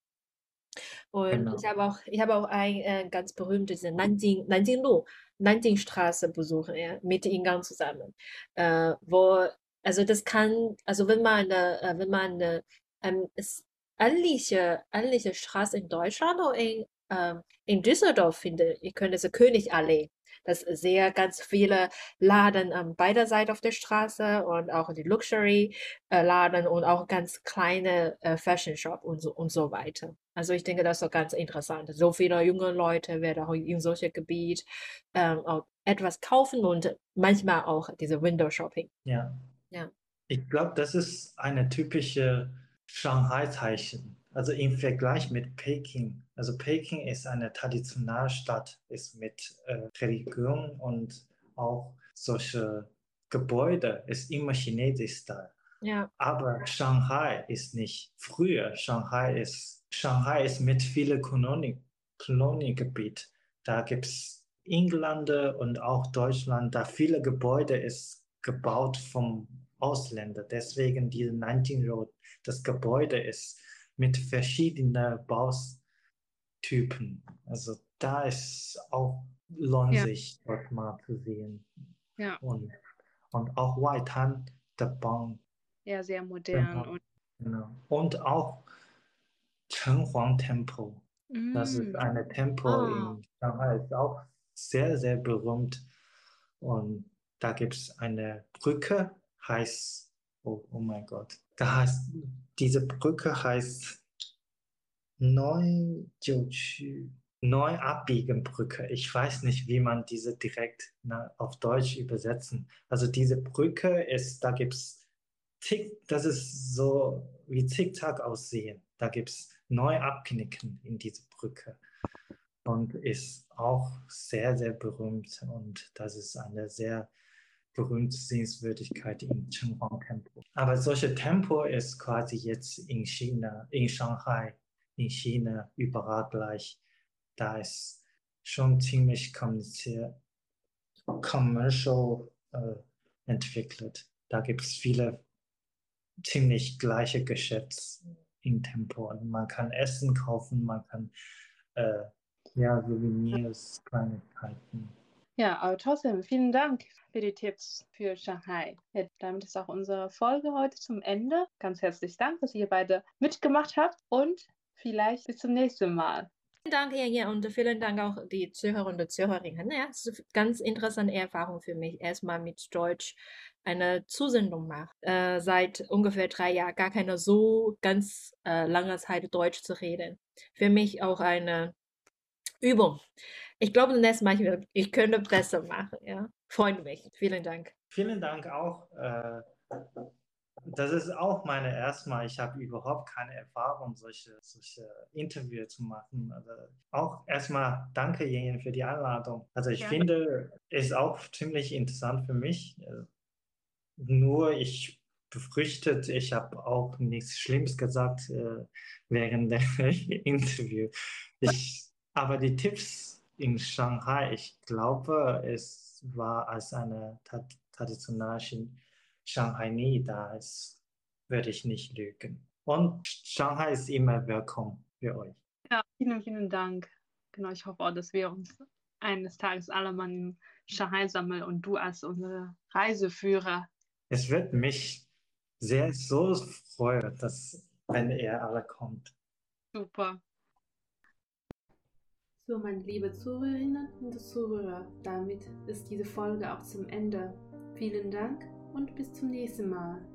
Und genau. ich habe auch, ich habe auch ein äh, ganz berühmtes Nanjing, Nanjing-Lu, Nanjingstraße besucht, ja, mit Ingang zusammen, äh, wo, also das kann, also wenn man eine, äh, wenn man eine, ähm, ist ähnliche, ähnliche Straße in Deutschland oder in, ähm, in Düsseldorf findet, ihr könnt es Königallee dass sehr ganz viele Laden an beider Seiten auf der Straße und auch die Luxury-Laden und auch ganz kleine äh, Fashion Shop und so, und so weiter. Also ich denke, das ist doch ganz interessant. So viele junge Leute werden auch in solche Gebiet ähm, auch etwas kaufen und manchmal auch diese Window Shopping. Ja. Ja. Ich glaube, das ist eine typische Shanghai-Zeichen. Also im Vergleich mit Peking. Also Peking ist eine Traditionalstadt, ist mit äh, Religion und auch solche Gebäude, ist immer chinesisch-Style. Ja. Aber Shanghai ist nicht. Früher Shanghai ist Shanghai ist mit vielen Kolonie, Koloniegebiet. Da gibt es Engländer und auch Deutschland. Da viele Gebäude ist gebaut vom Ausländer. Deswegen diese 19 Road. Das Gebäude ist mit verschiedenen Baustypen. Also da ist auch lohnt Ja. sich dort mal zu sehen. Ja. Und, und auch Waitan, der Baum. Ja, sehr modern. Genau. Und, Genau. Und auch Chenhuang Temple. Das ist Mm. eine Tempel Ah. in Shanghai, ist auch sehr, sehr berühmt. Und da gibt es eine Brücke, heißt, oh, oh mein Gott, da heißt, diese Brücke heißt Neuabbiegenbrücke. Ich weiß nicht, wie man diese direkt ne, auf Deutsch übersetzen. Also diese Brücke ist, da gibt es Tick, das ist so wie Zickzack aussehen. Da gibt es neu abknicken in diese Brücke und ist auch sehr, sehr berühmt. Und das ist eine sehr berühmte Sehenswürdigkeit im Chenhuang Tempel. Aber solche Tempel ist quasi jetzt in China, in Shanghai, in China überall gleich. Da ist schon ziemlich commercial äh, entwickelt. Da gibt es viele ziemlich gleiche Geschäfts im Tempo. Und man kann Essen kaufen, man kann äh, ja, Souvenirs, Kleinigkeiten. Ja, aber trotzdem, vielen Dank für die Tipps für Shanghai. Ja, damit ist auch unsere Folge heute zum Ende. Ganz herzlichen Dank, dass ihr beide mitgemacht habt und vielleicht bis zum nächsten Mal. Vielen Dank, Jenja, und vielen Dank auch die Zuhörer und Zuhörerinnen. Ja, es ist eine ganz interessante Erfahrung für mich, erstmal mit Deutsch eine Zusendung machen. Äh, seit ungefähr drei Jahren gar keine so ganz äh, lange Zeit Deutsch zu reden. Für mich auch eine Übung. Ich glaube, das nächste Mal, ich, ich könnte besser machen. Ja, freue mich. Vielen Dank. Vielen Dank auch. Äh, das ist auch meine erste Mal. Ich habe überhaupt keine Erfahrung, solche, solche Interviews zu machen. Also auch erstmal danke Jen für die Einladung. Also ich Gerne. finde, ist auch ziemlich interessant für mich. Nur ich befürchtet, ich habe auch nichts Schlimmes gesagt äh, während der Interview. Ich, aber die Tipps in Shanghai, ich glaube, es war als eine tra- traditionelle Shanghai nie da ist, würde ich nicht lügen. Und Shanghai ist immer willkommen für euch. Ja, vielen, vielen Dank. Genau, ich hoffe auch, dass wir uns eines Tages alle mal in Shanghai sammeln und du als unser Reiseführer. Es wird mich sehr so freuen, dass, wenn ihr alle kommt. Super. So, meine liebe Zuhörerinnen und Zuhörer, damit ist diese Folge auch zum Ende. Vielen Dank und bis zum nächsten Mal.